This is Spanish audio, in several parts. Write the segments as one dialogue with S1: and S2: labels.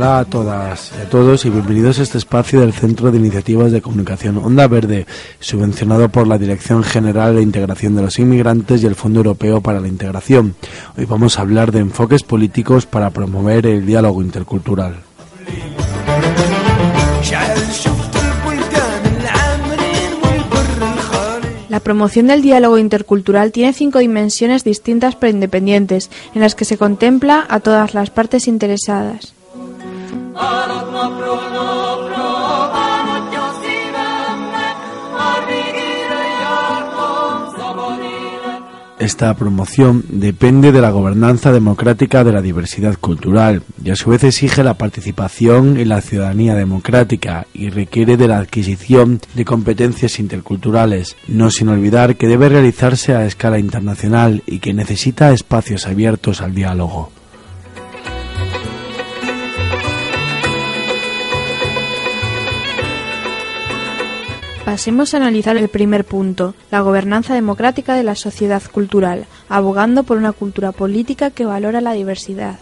S1: Hola a todas y a todos y bienvenidos a este espacio del Centro de Iniciativas de Comunicación Onda Verde, subvencionado por la Dirección General de Integración de los Inmigrantes y el Fondo Europeo para la Integración. Hoy vamos a hablar de enfoques políticos para promover el diálogo intercultural.
S2: La promoción del diálogo intercultural tiene cinco dimensiones distintas pero independientes, en las que se contempla a todas las partes interesadas.
S1: Esta promoción depende de la gobernanza democrática de la diversidad cultural y a su vez exige la participación en la ciudadanía democrática y requiere de la adquisición de competencias interculturales, no sin olvidar que debe realizarse a escala internacional y que necesita espacios abiertos al diálogo.
S2: Pasemos a analizar el primer punto, la gobernanza democrática de la sociedad cultural, abogando por una cultura política que valora la diversidad.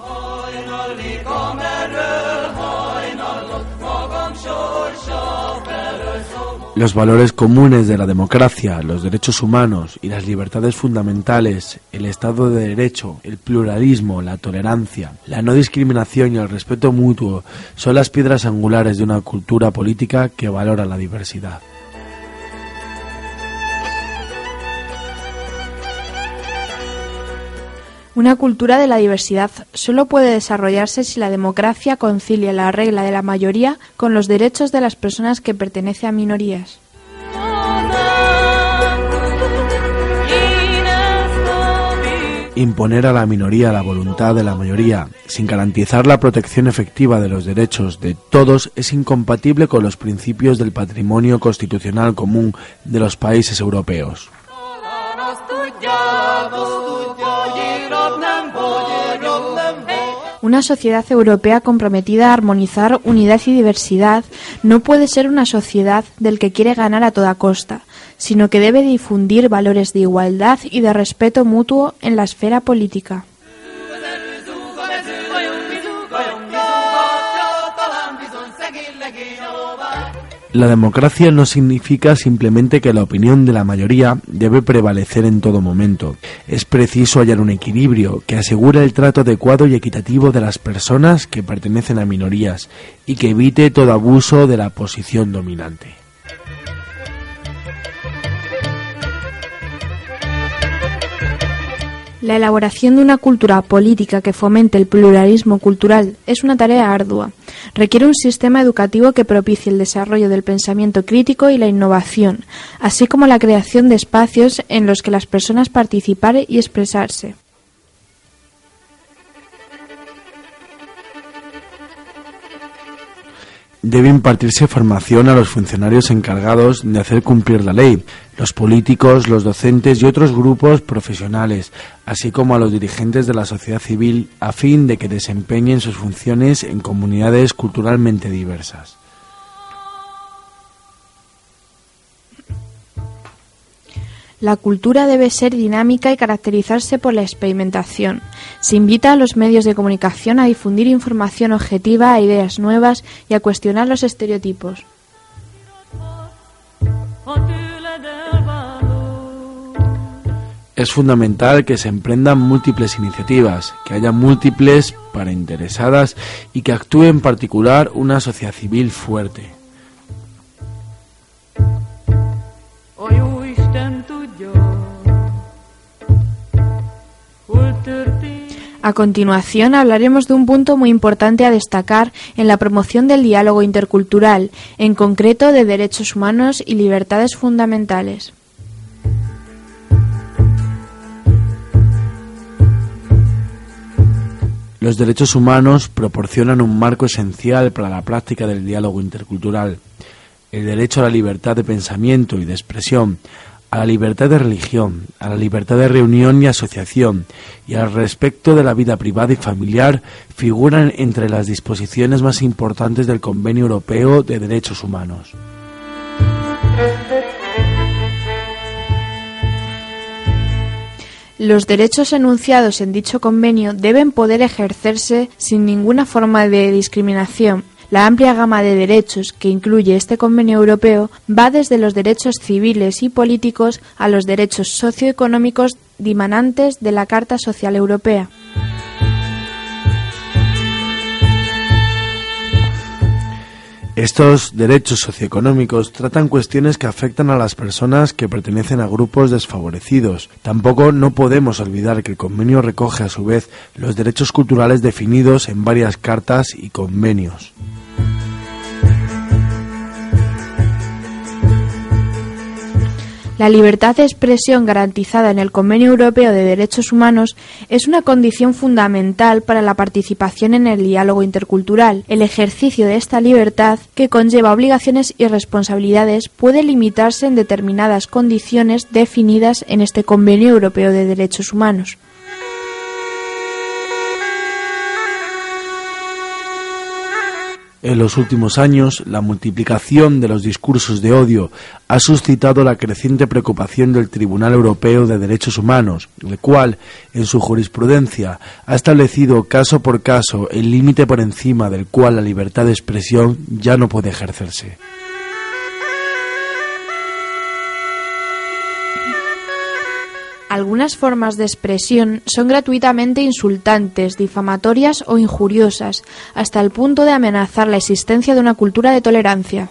S1: Los valores comunes de la democracia, los derechos humanos y las libertades fundamentales, el Estado de Derecho, el pluralismo, la tolerancia, la no discriminación y el respeto mutuo son las piedras angulares de una cultura política que valora la diversidad.
S2: Una cultura de la diversidad solo puede desarrollarse si la democracia concilia la regla de la mayoría con los derechos de las personas que pertenecen a minorías.
S1: Imponer a la minoría la voluntad de la mayoría, sin garantizar la protección efectiva de los derechos de todos, es incompatible con los principios del patrimonio constitucional común de los países europeos.
S2: Una sociedad europea comprometida a armonizar unidad y diversidad no puede ser una sociedad del que quiere ganar a toda costa, sino que debe difundir valores de igualdad y de respeto mutuo en la esfera política.
S1: La democracia no significa simplemente que la opinión de la mayoría debe prevalecer en todo momento. Es preciso hallar un equilibrio que asegure el trato adecuado y equitativo de las personas que pertenecen a minorías y que evite todo abuso de la posición dominante.
S2: La elaboración de una cultura política que fomente el pluralismo cultural es una tarea ardua. Requiere un sistema educativo que propicie el desarrollo del pensamiento crítico y la innovación, así como la creación de espacios en los que las personas participar y expresarse.
S1: Debe impartirse formación a los funcionarios encargados de hacer cumplir la ley, los políticos, los docentes y otros grupos profesionales, así como a los dirigentes de la sociedad civil, a fin de que desempeñen sus funciones en comunidades culturalmente diversas.
S2: La cultura debe ser dinámica y caracterizarse por la experimentación. Se invita a los medios de comunicación a difundir información objetiva, a ideas nuevas y a cuestionar los estereotipos.
S1: Es fundamental que se emprendan múltiples iniciativas, que haya múltiples para interesadas y que actúe en particular una sociedad civil fuerte.
S2: A continuación hablaremos de un punto muy importante a destacar en la promoción del diálogo intercultural, en concreto de derechos humanos y libertades fundamentales.
S1: Los derechos humanos proporcionan un marco esencial para la práctica del diálogo intercultural. El derecho a la libertad de pensamiento y de expresión, a la libertad de religión, a la libertad de reunión y asociación y al respecto de la vida privada y familiar figuran entre las disposiciones más importantes del Convenio Europeo de Derechos Humanos.
S2: Los derechos enunciados en dicho convenio deben poder ejercerse sin ninguna forma de discriminación la amplia gama de derechos que incluye este convenio europeo va desde los derechos civiles y políticos a los derechos socioeconómicos dimanantes de la Carta Social Europea.
S1: Estos derechos socioeconómicos tratan cuestiones que afectan a las personas que pertenecen a grupos desfavorecidos. Tampoco no podemos olvidar que el convenio recoge a su vez los derechos culturales definidos en varias cartas y convenios.
S2: La libertad de expresión garantizada en el Convenio Europeo de Derechos Humanos es una condición fundamental para la participación en el diálogo intercultural. El ejercicio de esta libertad, que conlleva obligaciones y responsabilidades, puede limitarse en determinadas condiciones definidas en este Convenio Europeo de Derechos Humanos.
S1: En los últimos años, la multiplicación de los discursos de odio ha suscitado la creciente preocupación del Tribunal Europeo de Derechos Humanos, el cual, en su jurisprudencia, ha establecido caso por caso el límite por encima del cual la libertad de expresión ya no puede ejercerse.
S2: Algunas formas de expresión son gratuitamente insultantes, difamatorias o injuriosas, hasta el punto de amenazar la existencia de una cultura de tolerancia.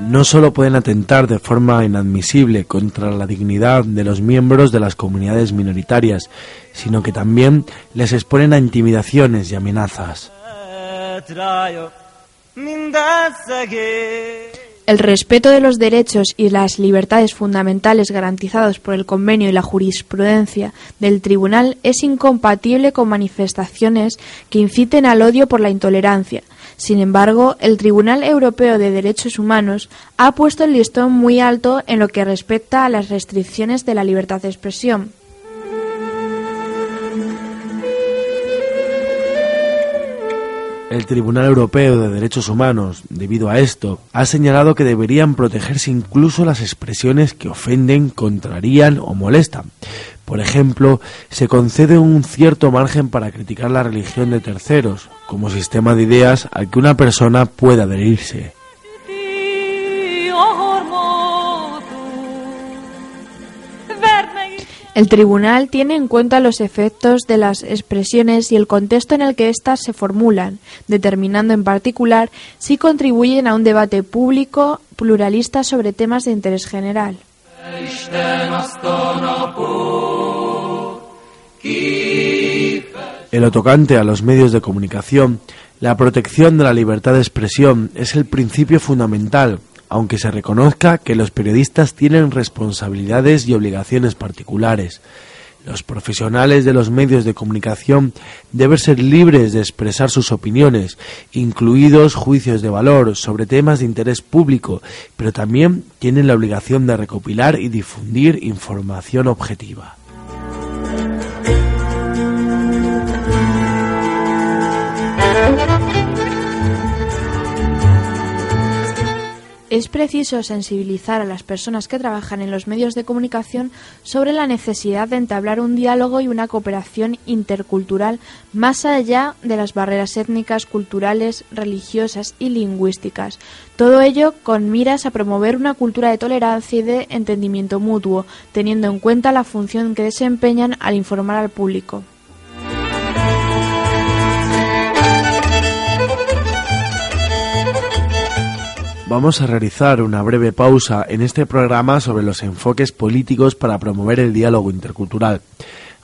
S1: No solo pueden atentar de forma inadmisible contra la dignidad de los miembros de las comunidades minoritarias, sino que también les exponen a intimidaciones y amenazas.
S2: El respeto de los derechos y las libertades fundamentales garantizados por el convenio y la jurisprudencia del Tribunal es incompatible con manifestaciones que inciten al odio por la intolerancia. Sin embargo, el Tribunal Europeo de Derechos Humanos ha puesto el listón muy alto en lo que respecta a las restricciones de la libertad de expresión.
S1: El Tribunal Europeo de Derechos Humanos, debido a esto, ha señalado que deberían protegerse incluso las expresiones que ofenden, contrarían o molestan. Por ejemplo, se concede un cierto margen para criticar la religión de terceros, como sistema de ideas al que una persona pueda adherirse.
S2: El tribunal tiene en cuenta los efectos de las expresiones y el contexto en el que éstas se formulan, determinando en particular si contribuyen a un debate público pluralista sobre temas de interés general.
S1: En lo tocante a los medios de comunicación, la protección de la libertad de expresión es el principio fundamental aunque se reconozca que los periodistas tienen responsabilidades y obligaciones particulares. Los profesionales de los medios de comunicación deben ser libres de expresar sus opiniones, incluidos juicios de valor sobre temas de interés público, pero también tienen la obligación de recopilar y difundir información objetiva.
S2: Es preciso sensibilizar a las personas que trabajan en los medios de comunicación sobre la necesidad de entablar un diálogo y una cooperación intercultural más allá de las barreras étnicas, culturales, religiosas y lingüísticas. Todo ello con miras a promover una cultura de tolerancia y de entendimiento mutuo, teniendo en cuenta la función que desempeñan al informar al público.
S1: Vamos a realizar una breve pausa en este programa sobre los enfoques políticos para promover el diálogo intercultural.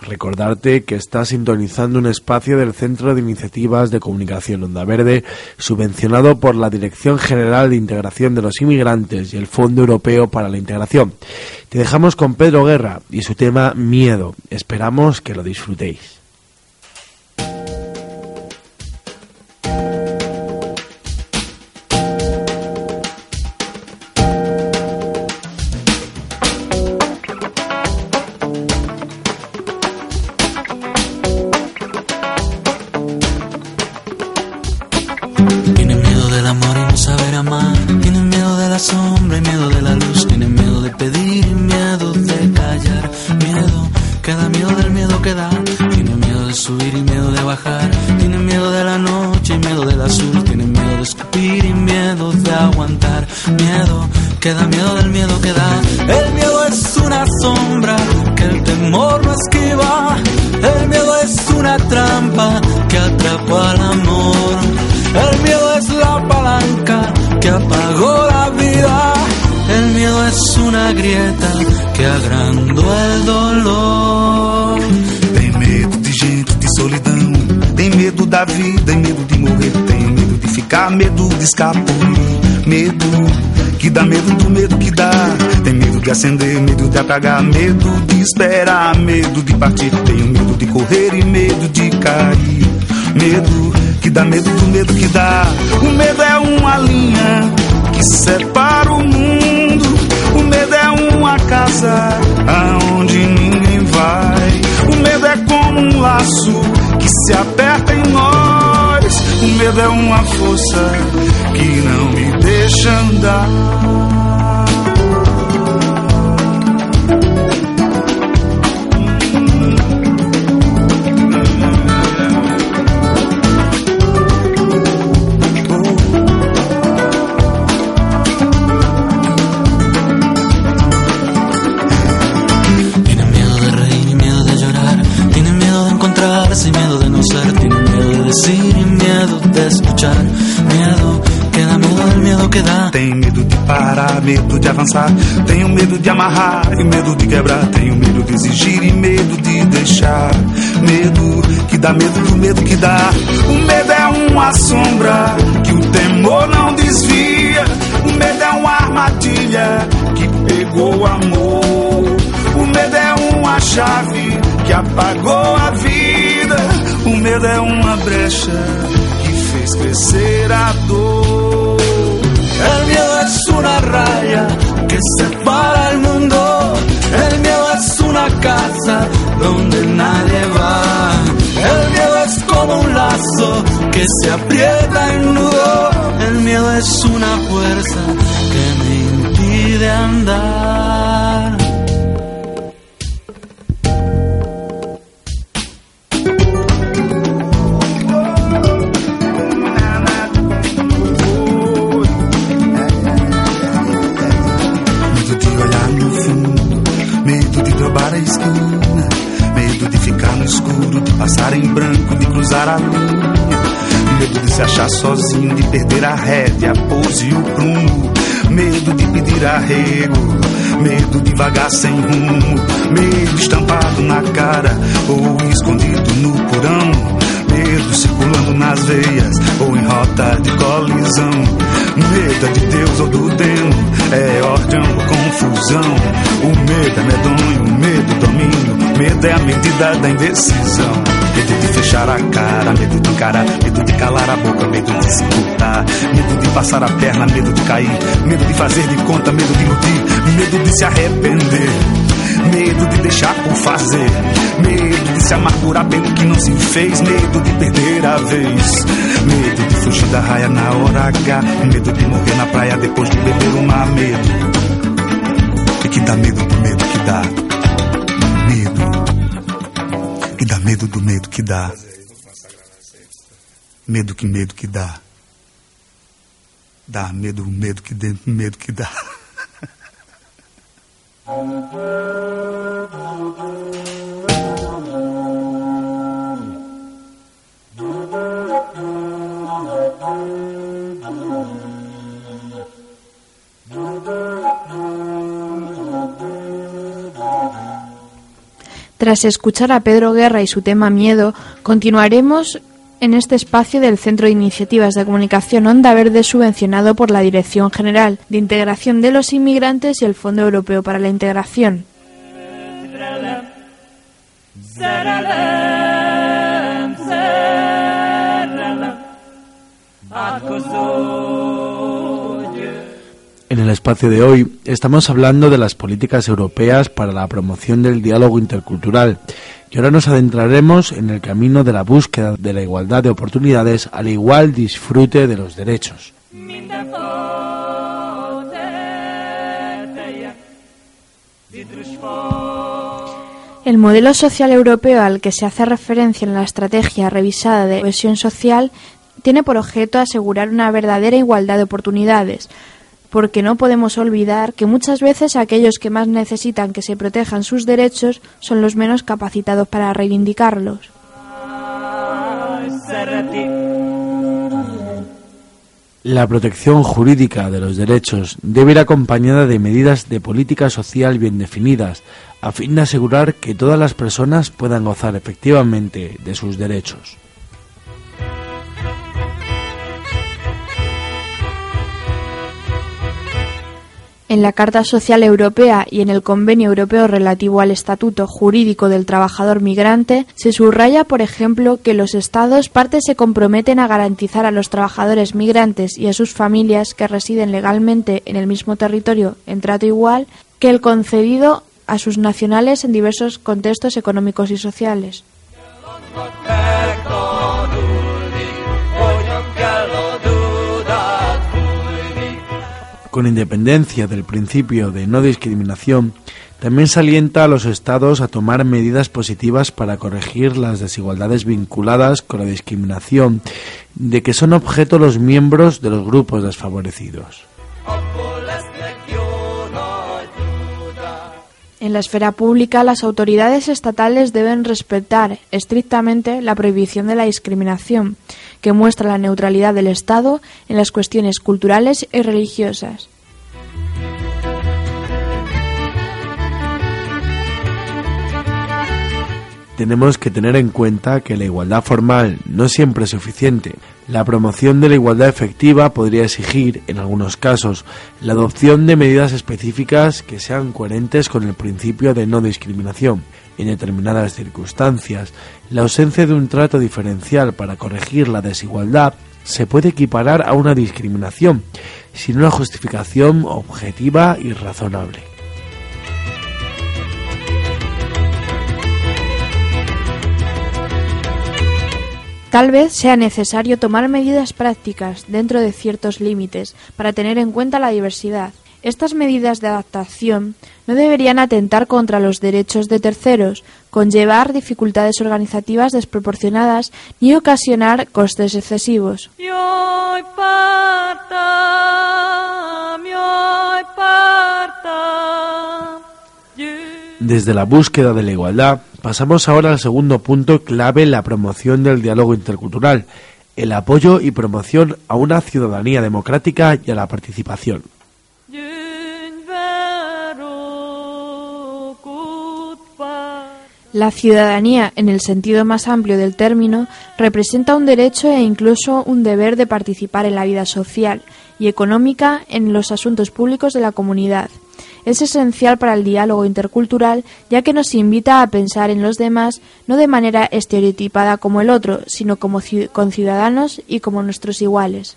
S1: Recordarte que está sintonizando un espacio del Centro de Iniciativas de Comunicación Onda Verde, subvencionado por la Dirección General de Integración de los Inmigrantes y el Fondo Europeo para la Integración. Te dejamos con Pedro Guerra y su tema Miedo. Esperamos que lo disfrutéis.
S3: Apagar, medo de esperar, medo de partir. Tenho medo de correr e medo de cair. Medo que dá medo do medo que dá. O medo é uma linha que separa o mundo. O medo é uma casa aonde ninguém vai. O medo é como um laço que se aperta em nós. O medo é uma força que não me deixa andar. Avançar, tenho medo de amarrar e medo de quebrar, tenho medo de exigir e medo de deixar. Medo que dá medo do medo que dá. O medo é uma sombra que o temor não desvia. O medo é uma armadilha que pegou o amor. O medo é uma chave que apagou a vida. O medo é uma brecha que fez crescer a dor. Miedo es una raya que separa el mundo. El miedo es una casa donde nadie va. El miedo es como un lazo que se aprieta en nudo. El miedo es una fuerza que me impide andar. Sozinho, de perder a rédea, a pose e o prumo. Medo de pedir arrego, medo de vagar sem rumo. Medo estampado na cara ou escondido no porão. Medo circulando nas veias ou em rota de colisão. Medo é de Deus ou do demo, é ordem ou confusão. O medo é medonho, o medo domínio, medo é a medida da indecisão. Medo de fechar a cara, medo de encarar, medo de calar a boca, medo de escutar, medo de passar a perna, medo de cair, medo de fazer de conta, medo de iludir, medo de se arrepender. medo de deixar por fazer, medo de se amargurar pelo que não se fez, medo de perder a vez, medo de fugir da raia na hora H, medo de morrer na praia depois de beber uma medo. E que dá medo do medo que dá. E dá medo do medo que dá. Medo que medo que dá. Dá medo, medo que dentro, medo que dá.
S2: Tras escuchar a Pedro Guerra y su tema Miedo, continuaremos en este espacio del Centro de Iniciativas de Comunicación Onda Verde subvencionado por la Dirección General de Integración de los Inmigrantes y el Fondo Europeo para la Integración.
S1: En el espacio de hoy estamos hablando de las políticas europeas para la promoción del diálogo intercultural y ahora nos adentraremos en el camino de la búsqueda de la igualdad de oportunidades al igual disfrute de los derechos.
S2: El modelo social europeo al que se hace referencia en la estrategia revisada de cohesión social tiene por objeto asegurar una verdadera igualdad de oportunidades, porque no podemos olvidar que muchas veces aquellos que más necesitan que se protejan sus derechos son los menos capacitados para reivindicarlos.
S1: La protección jurídica de los derechos debe ir acompañada de medidas de política social bien definidas, a fin de asegurar que todas las personas puedan gozar efectivamente de sus derechos.
S2: En la Carta Social Europea y en el Convenio Europeo relativo al Estatuto Jurídico del Trabajador Migrante se subraya, por ejemplo, que los Estados partes se comprometen a garantizar a los trabajadores migrantes y a sus familias que residen legalmente en el mismo territorio en trato igual que el concedido a sus nacionales en diversos contextos económicos y sociales.
S1: Con independencia del principio de no discriminación, también se alienta a los Estados a tomar medidas positivas para corregir las desigualdades vinculadas con la discriminación de que son objeto los miembros de los grupos desfavorecidos.
S2: En la esfera pública, las autoridades estatales deben respetar estrictamente la prohibición de la discriminación, que muestra la neutralidad del Estado en las cuestiones culturales y religiosas.
S1: tenemos que tener en cuenta que la igualdad formal no siempre es suficiente. La promoción de la igualdad efectiva podría exigir, en algunos casos, la adopción de medidas específicas que sean coherentes con el principio de no discriminación. En determinadas circunstancias, la ausencia de un trato diferencial para corregir la desigualdad se puede equiparar a una discriminación, sin una justificación objetiva y razonable.
S2: Tal vez sea necesario tomar medidas prácticas dentro de ciertos límites para tener en cuenta la diversidad. Estas medidas de adaptación no deberían atentar contra los derechos de terceros, conllevar dificultades organizativas desproporcionadas ni ocasionar costes excesivos.
S1: Desde la búsqueda de la igualdad, pasamos ahora al segundo punto clave la promoción del diálogo intercultural, el apoyo y promoción a una ciudadanía democrática y a la participación.
S2: La ciudadanía, en el sentido más amplio del término, representa un derecho e incluso un deber de participar en la vida social y económica en los asuntos públicos de la comunidad es esencial para el diálogo intercultural ya que nos invita a pensar en los demás no de manera estereotipada como el otro, sino como conciudadanos y como nuestros iguales.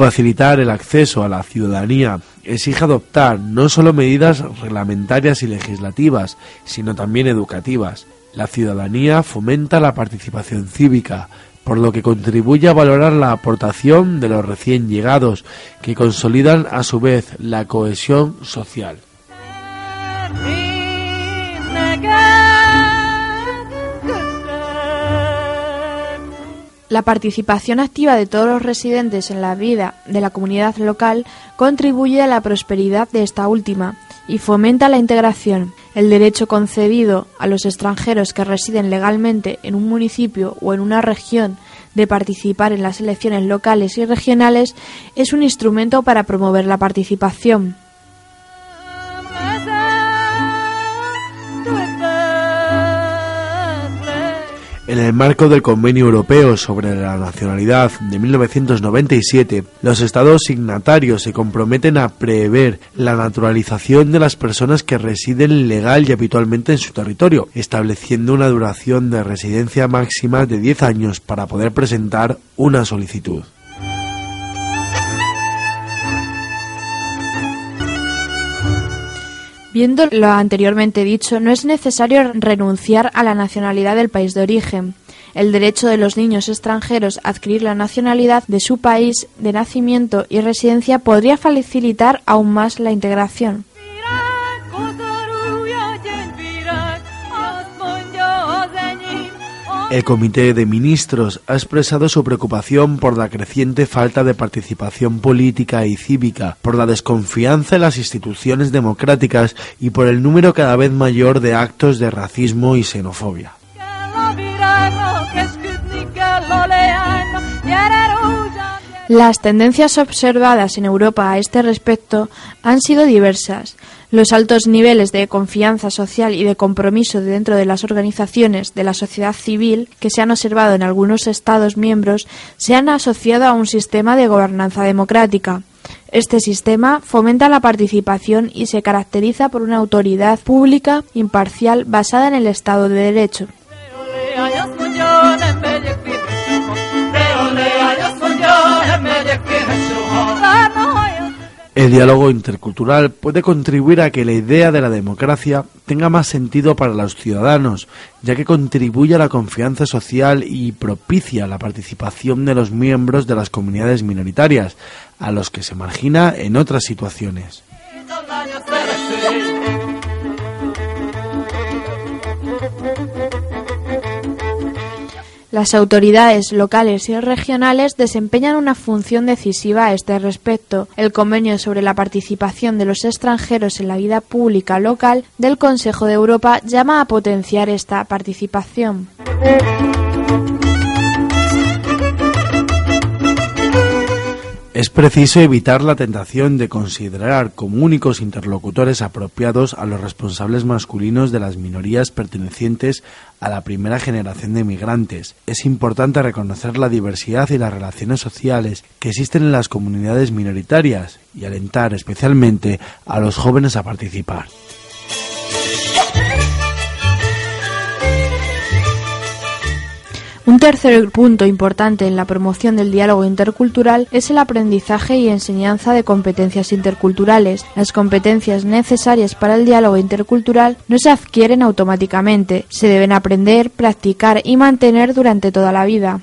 S1: Facilitar el acceso a la ciudadanía exige adoptar no solo medidas reglamentarias y legislativas, sino también educativas. La ciudadanía fomenta la participación cívica, por lo que contribuye a valorar la aportación de los recién llegados, que consolidan a su vez la cohesión social.
S2: La participación activa de todos los residentes en la vida de la comunidad local contribuye a la prosperidad de esta última y fomenta la integración. El derecho concedido a los extranjeros que residen legalmente en un municipio o en una región de participar en las elecciones locales y regionales es un instrumento para promover la participación.
S1: En el marco del Convenio Europeo sobre la Nacionalidad de 1997, los Estados signatarios se comprometen a prever la naturalización de las personas que residen legal y habitualmente en su territorio, estableciendo una duración de residencia máxima de 10 años para poder presentar una solicitud.
S2: Viendo lo anteriormente dicho, no es necesario renunciar a la nacionalidad del país de origen. El derecho de los niños extranjeros a adquirir la nacionalidad de su país de nacimiento y residencia podría facilitar aún más la integración.
S1: El Comité de Ministros ha expresado su preocupación por la creciente falta de participación política y cívica, por la desconfianza en las instituciones democráticas y por el número cada vez mayor de actos de racismo y xenofobia.
S2: Las tendencias observadas en Europa a este respecto han sido diversas. Los altos niveles de confianza social y de compromiso dentro de las organizaciones de la sociedad civil que se han observado en algunos Estados miembros se han asociado a un sistema de gobernanza democrática. Este sistema fomenta la participación y se caracteriza por una autoridad pública imparcial basada en el Estado de Derecho.
S1: El diálogo intercultural puede contribuir a que la idea de la democracia tenga más sentido para los ciudadanos, ya que contribuye a la confianza social y propicia la participación de los miembros de las comunidades minoritarias, a los que se margina en otras situaciones.
S2: Las autoridades locales y regionales desempeñan una función decisiva a este respecto. El convenio sobre la participación de los extranjeros en la vida pública local del Consejo de Europa llama a potenciar esta participación.
S1: Es preciso evitar la tentación de considerar como únicos interlocutores apropiados a los responsables masculinos de las minorías pertenecientes a la primera generación de migrantes. Es importante reconocer la diversidad y las relaciones sociales que existen en las comunidades minoritarias y alentar especialmente a los jóvenes a participar.
S2: Un tercer punto importante en la promoción del diálogo intercultural es el aprendizaje y enseñanza de competencias interculturales. Las competencias necesarias para el diálogo intercultural no se adquieren automáticamente, se deben aprender, practicar y mantener durante toda la vida.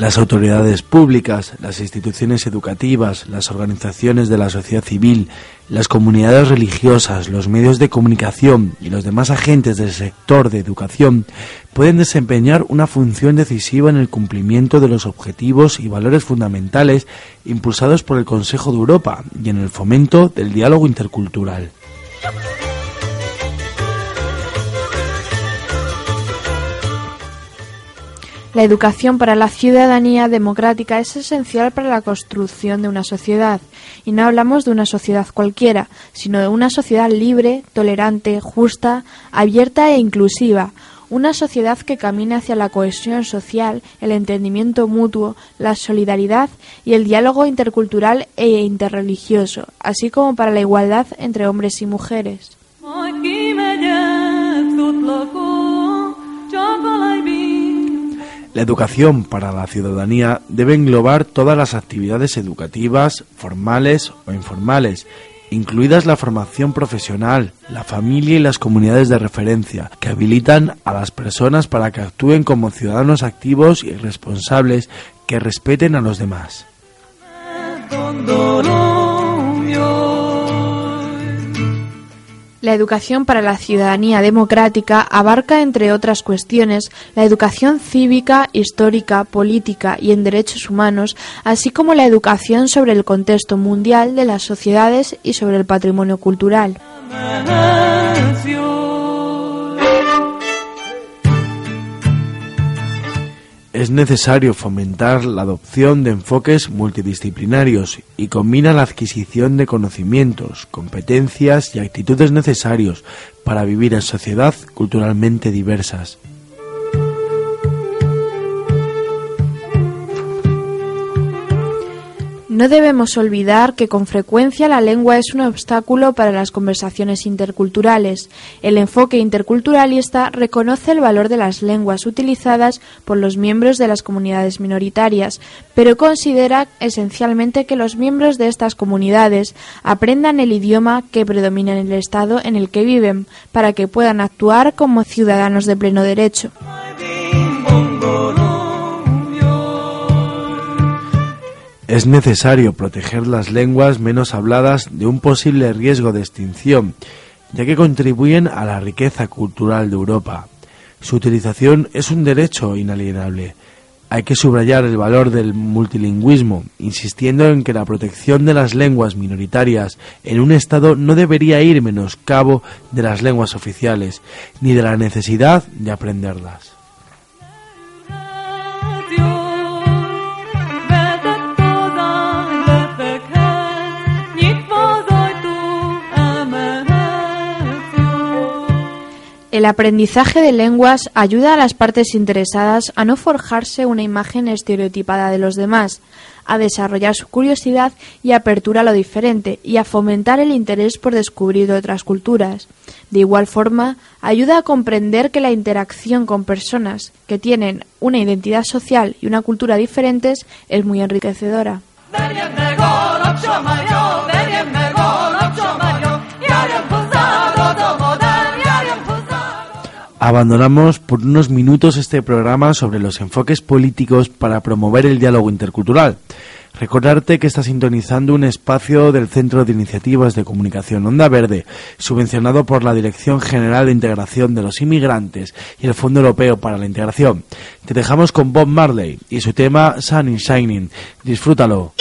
S1: Las autoridades públicas, las instituciones educativas, las organizaciones de la sociedad civil, las comunidades religiosas, los medios de comunicación y los demás agentes del sector de educación pueden desempeñar una función decisiva en el cumplimiento de los objetivos y valores fundamentales impulsados por el Consejo de Europa y en el fomento del diálogo intercultural.
S2: La educación para la ciudadanía democrática es esencial para la construcción de una sociedad, y no hablamos de una sociedad cualquiera, sino de una sociedad libre, tolerante, justa, abierta e inclusiva, una sociedad que camine hacia la cohesión social, el entendimiento mutuo, la solidaridad y el diálogo intercultural e interreligioso, así como para la igualdad entre hombres y mujeres.
S1: La educación para la ciudadanía debe englobar todas las actividades educativas, formales o informales, incluidas la formación profesional, la familia y las comunidades de referencia, que habilitan a las personas para que actúen como ciudadanos activos y responsables que respeten a los demás.
S2: La educación para la ciudadanía democrática abarca, entre otras cuestiones, la educación cívica, histórica, política y en derechos humanos, así como la educación sobre el contexto mundial de las sociedades y sobre el patrimonio cultural.
S1: Es necesario fomentar la adopción de enfoques multidisciplinarios y combina la adquisición de conocimientos, competencias y actitudes necesarios para vivir en sociedad culturalmente diversas.
S2: No debemos olvidar que con frecuencia la lengua es un obstáculo para las conversaciones interculturales. El enfoque interculturalista reconoce el valor de las lenguas utilizadas por los miembros de las comunidades minoritarias, pero considera esencialmente que los miembros de estas comunidades aprendan el idioma que predomina en el Estado en el que viven, para que puedan actuar como ciudadanos de pleno derecho.
S1: Es necesario proteger las lenguas menos habladas de un posible riesgo de extinción, ya que contribuyen a la riqueza cultural de Europa. Su utilización es un derecho inalienable. Hay que subrayar el valor del multilingüismo, insistiendo en que la protección de las lenguas minoritarias en un Estado no debería ir menoscabo de las lenguas oficiales, ni de la necesidad de aprenderlas.
S2: El aprendizaje de lenguas ayuda a las partes interesadas a no forjarse una imagen estereotipada de los demás, a desarrollar su curiosidad y apertura a lo diferente y a fomentar el interés por descubrir otras culturas. De igual forma, ayuda a comprender que la interacción con personas que tienen una identidad social y una cultura diferentes es muy enriquecedora.
S1: Abandonamos por unos minutos este programa sobre los enfoques políticos para promover el diálogo intercultural. Recordarte que está sintonizando un espacio del Centro de Iniciativas de Comunicación Onda Verde, subvencionado por la Dirección General de Integración de los Inmigrantes y el Fondo Europeo para la Integración. Te dejamos con Bob Marley y su tema Sun in Shining. Disfrútalo.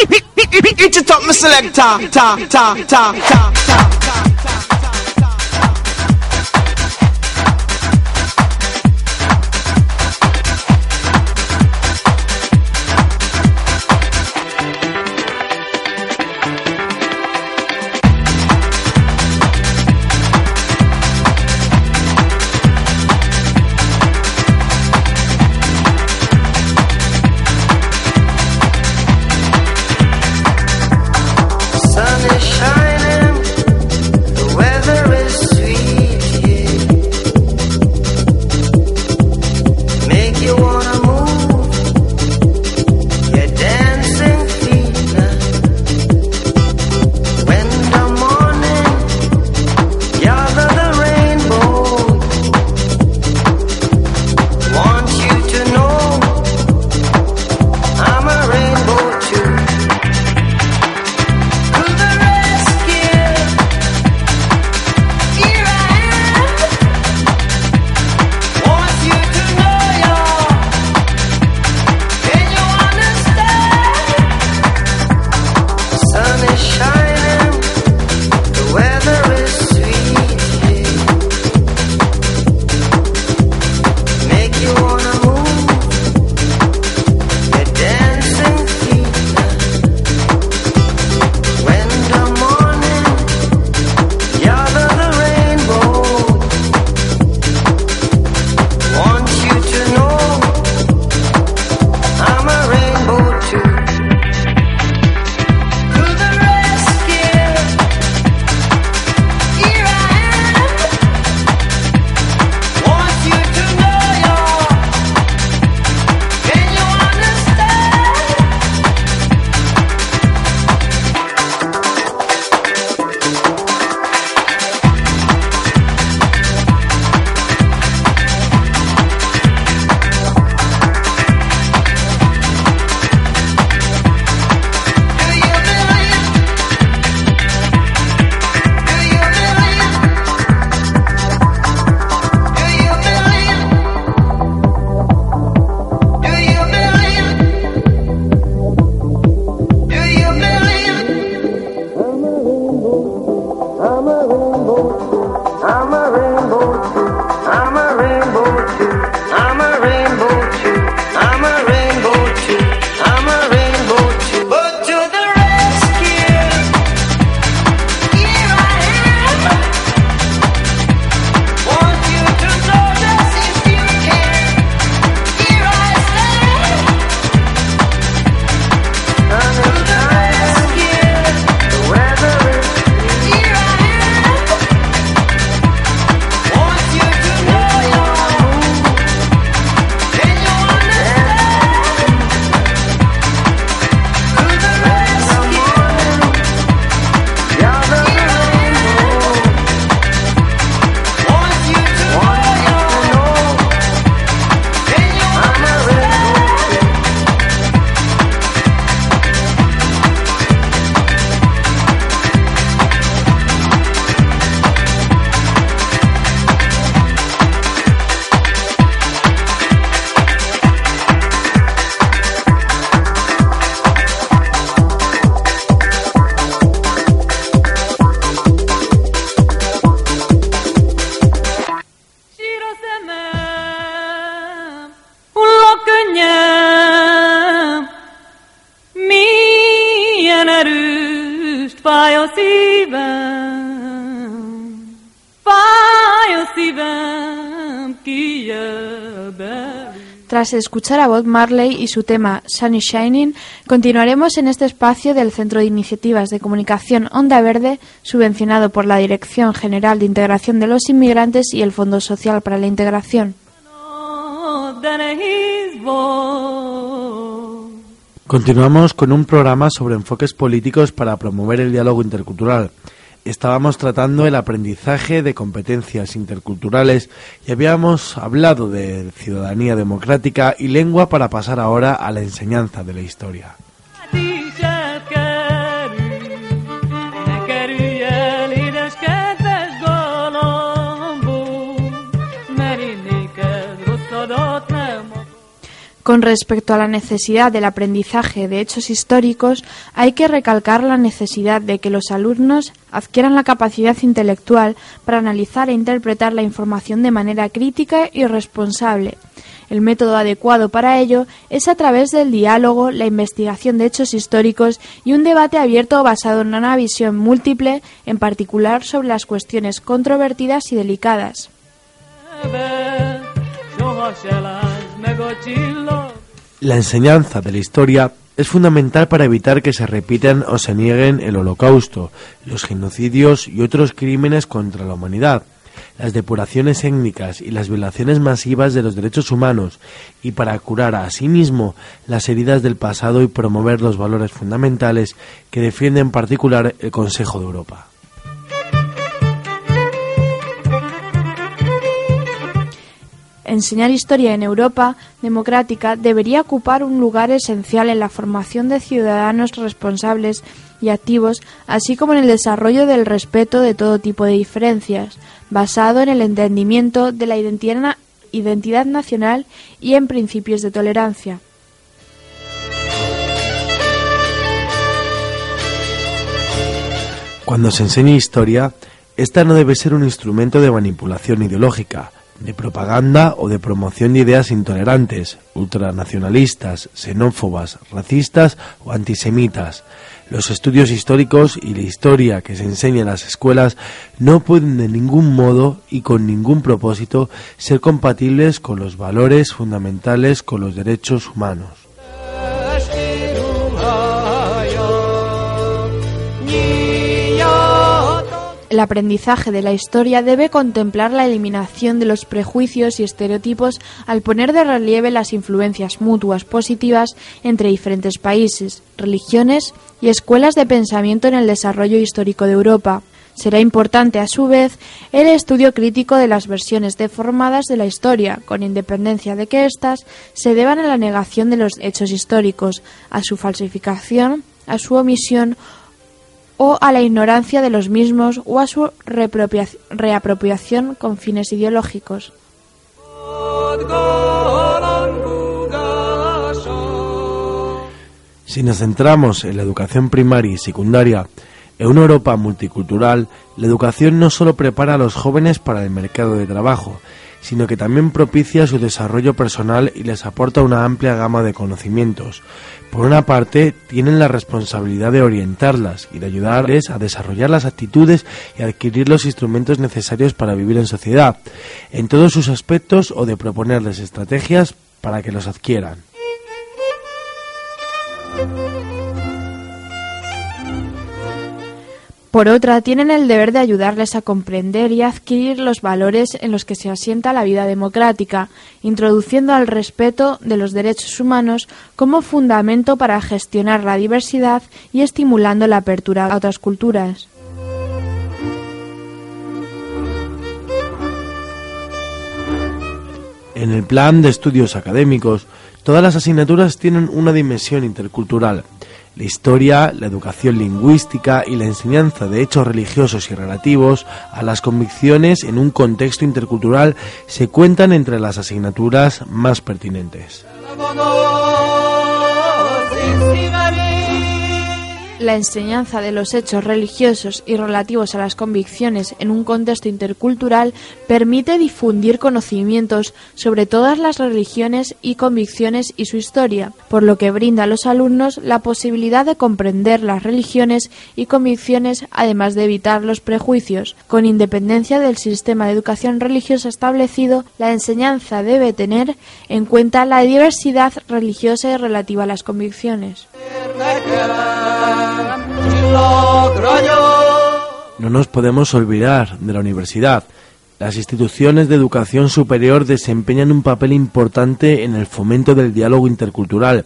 S2: Tras escuchar a Bob Marley y su tema Sunny Shining, continuaremos en este espacio del Centro de Iniciativas de Comunicación Onda Verde, subvencionado por la Dirección General de Integración de los Inmigrantes y el Fondo Social para la Integración.
S1: Continuamos con un programa sobre enfoques políticos para promover el diálogo intercultural estábamos tratando el aprendizaje de competencias interculturales y habíamos hablado de ciudadanía democrática y lengua para pasar ahora a la enseñanza de la historia.
S2: Con respecto a la necesidad del aprendizaje de hechos históricos, hay que recalcar la necesidad de que los alumnos adquieran la capacidad intelectual para analizar e interpretar la información de manera crítica y responsable. El método adecuado para ello es a través del diálogo, la investigación de hechos históricos y un debate abierto basado en una visión múltiple, en particular sobre las cuestiones controvertidas y delicadas.
S1: La enseñanza de la historia es fundamental para evitar que se repitan o se nieguen el holocausto, los genocidios y otros crímenes contra la humanidad, las depuraciones étnicas y las violaciones masivas de los derechos humanos, y para curar a sí las heridas del pasado y promover los valores fundamentales que defiende en particular el Consejo de Europa.
S2: Enseñar historia en Europa democrática debería ocupar un lugar esencial en la formación de ciudadanos responsables y activos, así como en el desarrollo del respeto de todo tipo de diferencias, basado en el entendimiento de la identidad, identidad nacional y en principios de tolerancia.
S1: Cuando se enseña historia, esta no debe ser un instrumento de manipulación ideológica, de propaganda o de promoción de ideas intolerantes, ultranacionalistas, xenófobas, racistas o antisemitas. Los estudios históricos y la historia que se enseña en las escuelas no pueden de ningún modo y con ningún propósito ser compatibles con los valores fundamentales con los derechos humanos.
S2: El aprendizaje de la historia debe contemplar la eliminación de los prejuicios y estereotipos al poner de relieve las influencias mutuas positivas entre diferentes países, religiones y escuelas de pensamiento en el desarrollo histórico de Europa. Será importante, a su vez, el estudio crítico de las versiones deformadas de la historia, con independencia de que éstas se deban a la negación de los hechos históricos, a su falsificación, a su omisión o a la ignorancia de los mismos o a su reapropiación con fines ideológicos.
S1: Si nos centramos en la educación primaria y secundaria, en una Europa multicultural, la educación no solo prepara a los jóvenes para el mercado de trabajo, sino que también propicia su desarrollo personal y les aporta una amplia gama de conocimientos. Por una parte, tienen la responsabilidad de orientarlas y de ayudarles a desarrollar las actitudes y adquirir los instrumentos necesarios para vivir en sociedad, en todos sus aspectos o de proponerles estrategias para que los adquieran.
S2: Por otra, tienen el deber de ayudarles a comprender y adquirir los valores en los que se asienta la vida democrática, introduciendo al respeto de los derechos humanos como fundamento para gestionar la diversidad y estimulando la apertura a otras culturas.
S1: En el plan de estudios académicos, todas las asignaturas tienen una dimensión intercultural la historia, la educación lingüística y la enseñanza de hechos religiosos y relativos a las convicciones en un contexto intercultural se cuentan entre las asignaturas más pertinentes.
S2: La enseñanza de los hechos religiosos y relativos a las convicciones en un contexto intercultural permite difundir conocimientos sobre todas las religiones y convicciones y su historia, por lo que brinda a los alumnos la posibilidad de comprender las religiones y convicciones además de evitar los prejuicios. Con independencia del sistema de educación religiosa establecido, la enseñanza debe tener en cuenta la diversidad religiosa y relativa a las convicciones.
S1: No nos podemos olvidar de la universidad. Las instituciones de educación superior desempeñan un papel importante en el fomento del diálogo intercultural,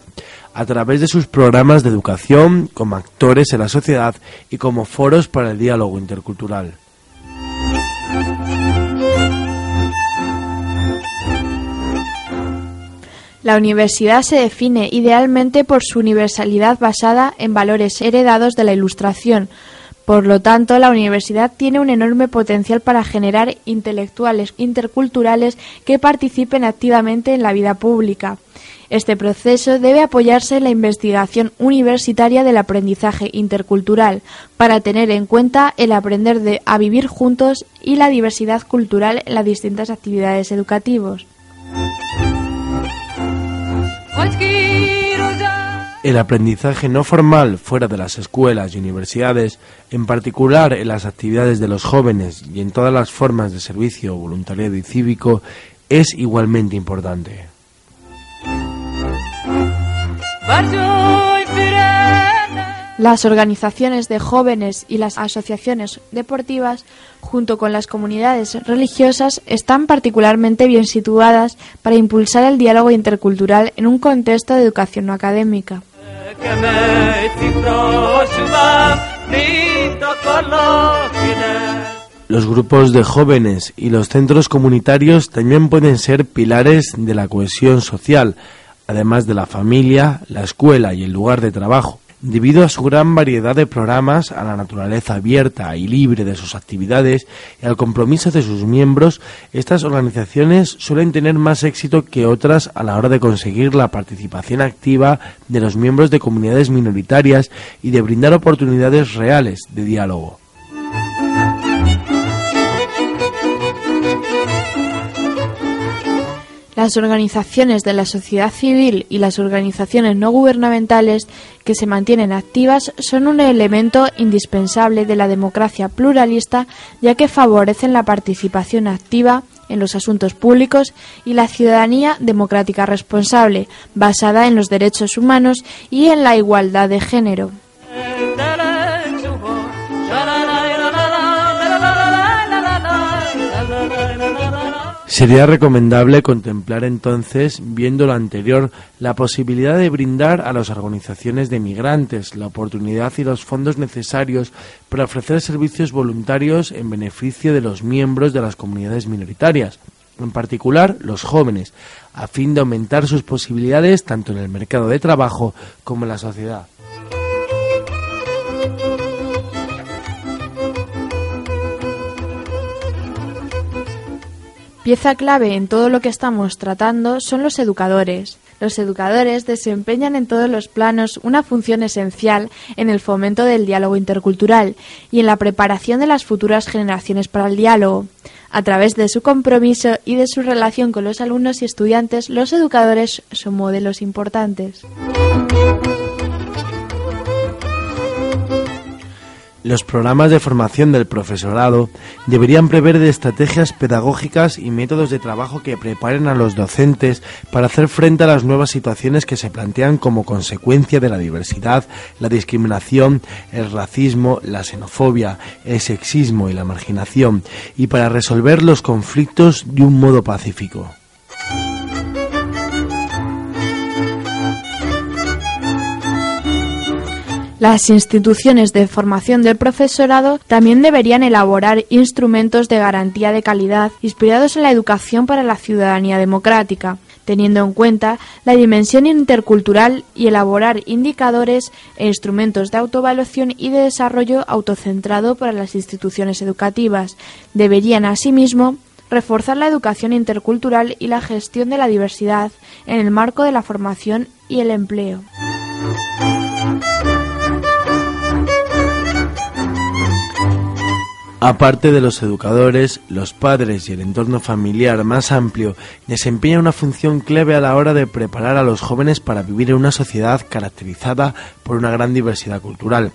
S1: a través de sus programas de educación, como actores en la sociedad y como foros para el diálogo intercultural.
S2: La universidad se define idealmente por su universalidad basada en valores heredados de la Ilustración. Por lo tanto, la universidad tiene un enorme potencial para generar intelectuales interculturales que participen activamente en la vida pública. Este proceso debe apoyarse en la investigación universitaria del aprendizaje intercultural para tener en cuenta el aprender de, a vivir juntos y la diversidad cultural en las distintas actividades educativas.
S1: El aprendizaje no formal fuera de las escuelas y universidades, en particular en las actividades de los jóvenes y en todas las formas de servicio, voluntariado y cívico, es igualmente importante.
S2: Las organizaciones de jóvenes y las asociaciones deportivas, junto con las comunidades religiosas, están particularmente bien situadas para impulsar el diálogo intercultural en un contexto de educación no académica.
S1: Los grupos de jóvenes y los centros comunitarios también pueden ser pilares de la cohesión social, además de la familia, la escuela y el lugar de trabajo. Debido a su gran variedad de programas, a la naturaleza abierta y libre de sus actividades y al compromiso de sus miembros, estas organizaciones suelen tener más éxito que otras a la hora de conseguir la participación activa de los miembros de comunidades minoritarias y de brindar oportunidades reales de diálogo.
S2: Las organizaciones de la sociedad civil y las organizaciones no gubernamentales que se mantienen activas son un elemento indispensable de la democracia pluralista ya que favorecen la participación activa en los asuntos públicos y la ciudadanía democrática responsable, basada en los derechos humanos y en la igualdad de género.
S1: Sería recomendable contemplar entonces, viendo lo anterior, la posibilidad de brindar a las organizaciones de migrantes la oportunidad y los fondos necesarios para ofrecer servicios voluntarios en beneficio de los miembros de las comunidades minoritarias, en particular los jóvenes, a fin de aumentar sus posibilidades tanto en el mercado de trabajo como en la sociedad.
S2: Pieza clave en todo lo que estamos tratando son los educadores. Los educadores desempeñan en todos los planos una función esencial en el fomento del diálogo intercultural y en la preparación de las futuras generaciones para el diálogo. A través de su compromiso y de su relación con los alumnos y estudiantes, los educadores son modelos importantes.
S1: Los programas de formación del profesorado deberían prever estrategias pedagógicas y métodos de trabajo que preparen a los docentes para hacer frente a las nuevas situaciones que se plantean como consecuencia de la diversidad, la discriminación, el racismo, la xenofobia, el sexismo y la marginación, y para resolver los conflictos de un modo pacífico.
S2: Las instituciones de formación del profesorado también deberían elaborar instrumentos de garantía de calidad inspirados en la educación para la ciudadanía democrática, teniendo en cuenta la dimensión intercultural y elaborar indicadores e instrumentos de autoevaluación y de desarrollo autocentrado para las instituciones educativas. Deberían, asimismo, reforzar la educación intercultural y la gestión de la diversidad en el marco de la formación y el empleo.
S1: Aparte de los educadores, los padres y el entorno familiar más amplio desempeñan una función clave a la hora de preparar a los jóvenes para vivir en una sociedad caracterizada por una gran diversidad cultural.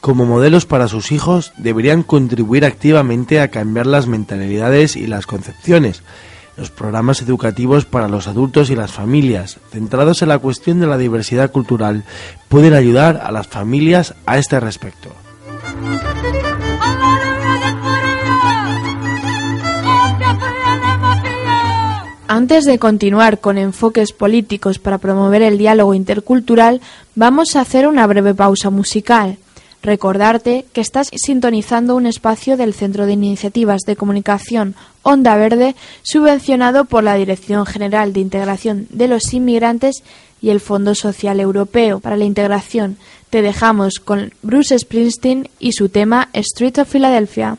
S1: Como modelos para sus hijos, deberían contribuir activamente a cambiar las mentalidades y las concepciones. Los programas educativos para los adultos y las familias, centrados en la cuestión de la diversidad cultural, pueden ayudar a las familias a este respecto.
S2: Antes de continuar con enfoques políticos para promover el diálogo intercultural, vamos a hacer una breve pausa musical. Recordarte que estás sintonizando un espacio del Centro de Iniciativas de Comunicación Onda Verde, subvencionado por la Dirección General de Integración de los Inmigrantes y el Fondo Social Europeo para la Integración. Te dejamos con Bruce Springsteen y su tema Street of Philadelphia.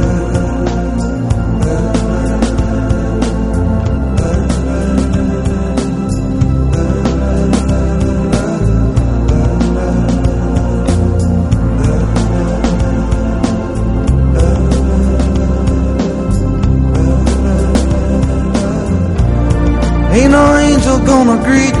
S4: Greet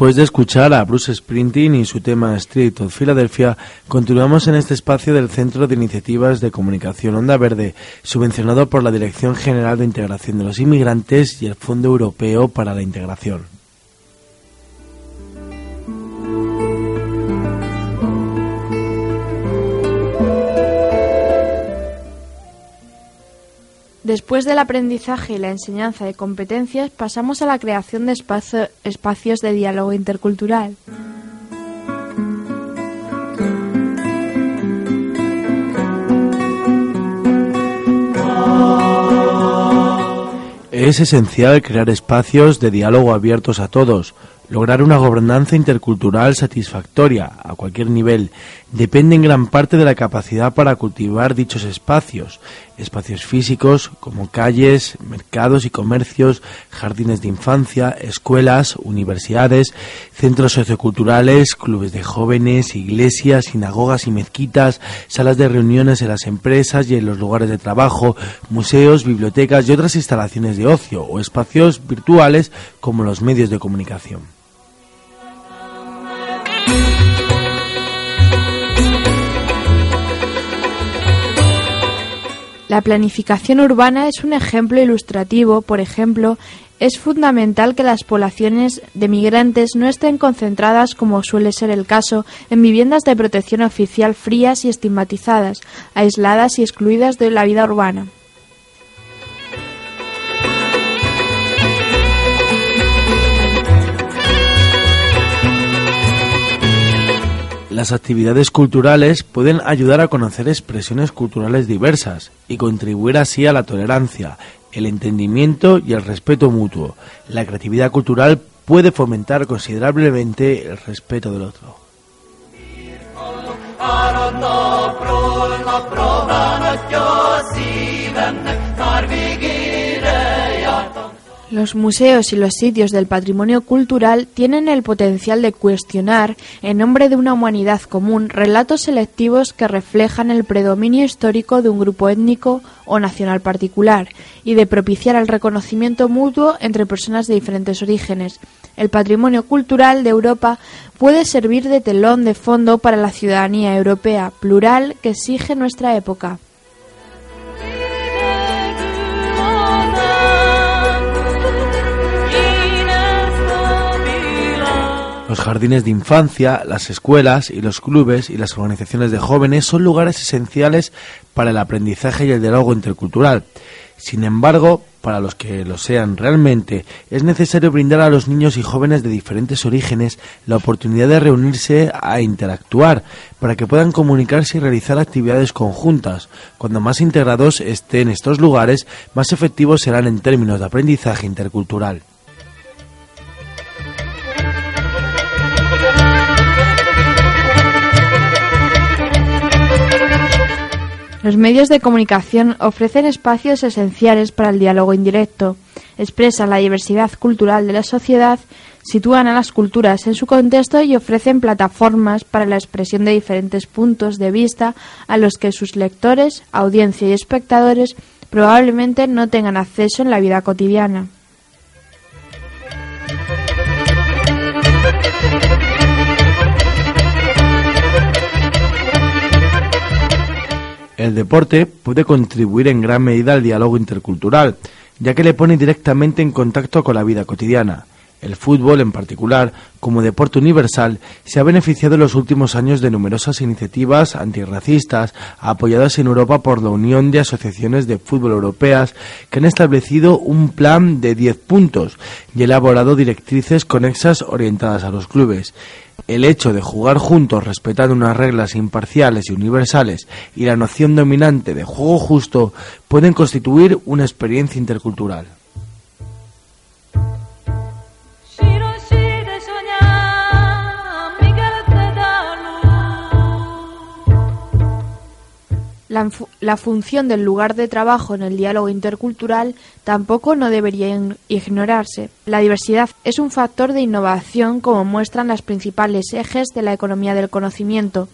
S1: Después de escuchar a Bruce Springsteen y su tema Street of Philadelphia, continuamos en este espacio del Centro de Iniciativas de Comunicación Onda Verde, subvencionado por la Dirección General de Integración de los Inmigrantes y el Fondo Europeo para la Integración.
S2: Después del aprendizaje y la enseñanza de competencias, pasamos a la creación de espacios de diálogo intercultural.
S1: Es esencial crear espacios de diálogo abiertos a todos, Lograr una gobernanza intercultural satisfactoria a cualquier nivel depende en gran parte de la capacidad para cultivar dichos espacios, espacios físicos como calles, mercados y comercios, jardines de infancia, escuelas, universidades, centros socioculturales, clubes de jóvenes, iglesias, sinagogas y mezquitas, salas de reuniones en las empresas y en los lugares de trabajo, museos, bibliotecas y otras instalaciones de ocio o espacios virtuales como los medios de comunicación.
S2: La planificación urbana es un ejemplo ilustrativo, por ejemplo, es fundamental que las poblaciones de migrantes no estén concentradas, como suele ser el caso, en viviendas de protección oficial frías y estigmatizadas, aisladas y excluidas de la vida urbana.
S1: Las actividades culturales pueden ayudar a conocer expresiones culturales diversas y contribuir así a la tolerancia, el entendimiento y el respeto mutuo. La creatividad cultural puede fomentar considerablemente el respeto del otro.
S2: Los museos y los sitios del patrimonio cultural tienen el potencial de cuestionar, en nombre de una humanidad común, relatos selectivos que reflejan el predominio histórico de un grupo étnico o nacional particular y de propiciar el reconocimiento mutuo entre personas de diferentes orígenes. El patrimonio cultural de Europa puede servir de telón de fondo para la ciudadanía europea plural que exige nuestra época.
S1: Los jardines de infancia, las escuelas y los clubes y las organizaciones de jóvenes son lugares esenciales para el aprendizaje y el diálogo intercultural. Sin embargo, para los que lo sean realmente, es necesario brindar a los niños y jóvenes de diferentes orígenes la oportunidad de reunirse a interactuar, para que puedan comunicarse y realizar actividades conjuntas. Cuando más integrados estén estos lugares, más efectivos serán en términos de aprendizaje intercultural.
S2: Los medios de comunicación ofrecen espacios esenciales para el diálogo indirecto, expresan la diversidad cultural de la sociedad, sitúan a las culturas en su contexto y ofrecen plataformas para la expresión de diferentes puntos de vista a los que sus lectores, audiencia y espectadores probablemente no tengan acceso en la vida cotidiana.
S1: El deporte puede contribuir en gran medida al diálogo intercultural, ya que le pone directamente en contacto con la vida cotidiana. El fútbol, en particular, como deporte universal, se ha beneficiado en los últimos años de numerosas iniciativas antirracistas apoyadas en Europa por la Unión de Asociaciones de Fútbol Europeas, que han establecido un plan de 10 puntos y elaborado directrices conexas orientadas a los clubes. El hecho de jugar juntos respetando unas reglas imparciales y universales y la noción dominante de juego justo pueden constituir una experiencia intercultural.
S2: La, función del lugar de trabajo en el diálogo intercultural tampoco no debería ignorarse. La diversidad es un factor de innovación como muestran las principales ejes de la economía del conocimiento.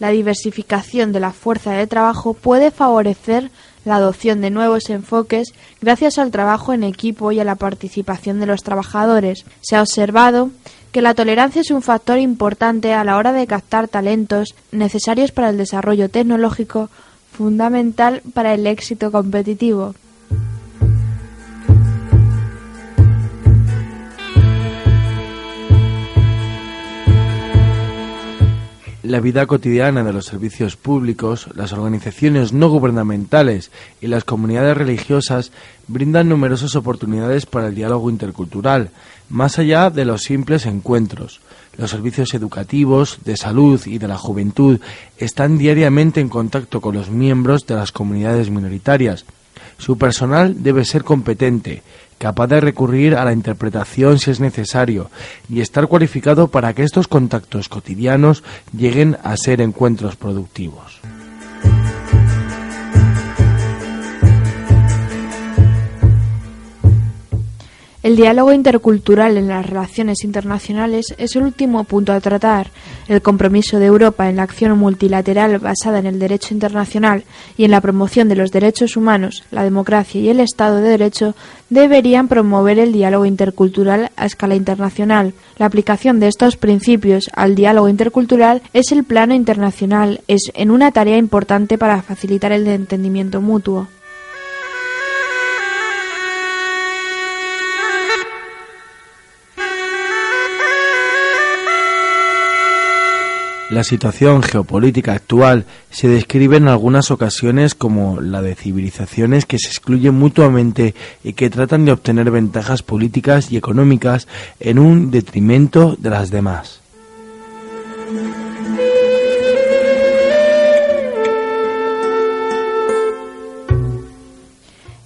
S2: La diversificación de la fuerza de trabajo puede favorecer la adopción de nuevos enfoques gracias al trabajo en equipo y a la participación de los trabajadores. Se ha observado que la tolerancia es un factor importante a la hora de captar talentos necesarios para el desarrollo tecnológico, fundamental para el éxito competitivo.
S1: La vida cotidiana de los servicios públicos, las organizaciones no gubernamentales y las comunidades religiosas brindan numerosas oportunidades para el diálogo intercultural, más allá de los simples encuentros. Los servicios educativos, de salud y de la juventud están diariamente en contacto con los miembros de las comunidades minoritarias. Su personal debe ser competente, capaz de recurrir a la interpretación si es necesario y estar cualificado para que estos contactos cotidianos lleguen a ser encuentros productivos.
S2: El diálogo intercultural en las relaciones internacionales es el último punto a tratar. El compromiso de Europa en la acción multilateral basada en el derecho internacional y en la promoción de los derechos humanos, la democracia y el Estado de Derecho deberían promover el diálogo intercultural a escala internacional. La aplicación de estos principios al diálogo intercultural es el plano internacional, es en una tarea importante para facilitar el entendimiento mutuo.
S1: La situación geopolítica actual se describe en algunas ocasiones como la de civilizaciones que se excluyen mutuamente y que tratan de obtener ventajas políticas y económicas en un detrimento de las demás.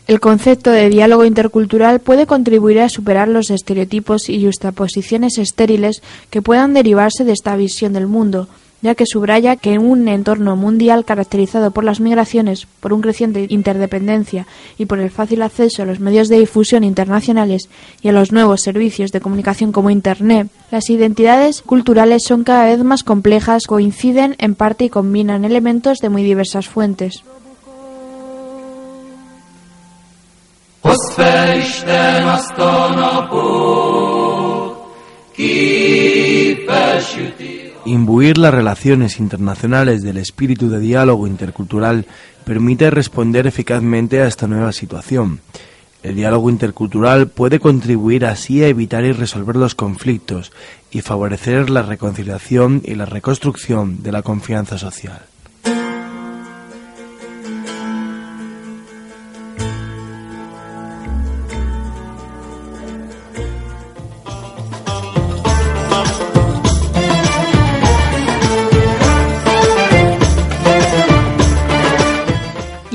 S2: El concepto de diálogo intercultural puede contribuir a superar los estereotipos y justaposiciones estériles que puedan derivarse de esta visión del mundo, ya que subraya que en un entorno mundial caracterizado por las migraciones, por un creciente interdependencia y por el fácil acceso a los medios de difusión internacionales y a los nuevos servicios de comunicación como Internet, las identidades culturales son cada vez más complejas, coinciden en parte y combinan elementos de muy diversas fuentes.
S1: Imbuir las relaciones internacionales del espíritu de diálogo intercultural permite responder eficazmente a esta nueva situación. El diálogo intercultural puede contribuir así a evitar y resolver los conflictos y favorecer la reconciliación y la reconstrucción de la confianza social.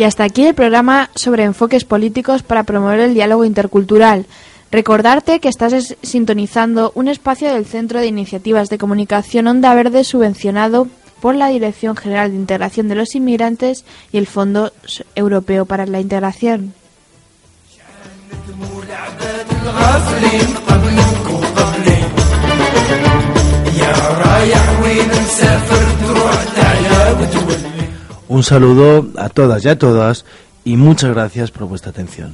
S2: Y hasta aquí el programa sobre enfoques políticos para promover el diálogo intercultural. Recordarte que estás sintonizando un espacio del Centro de Iniciativas de Comunicación Onda Verde subvencionado por la Dirección General de Integración de los Inmigrantes y el Fondo Europeo para la Integración.
S1: Un saludo a todas y a todas y muchas gracias por vuestra atención.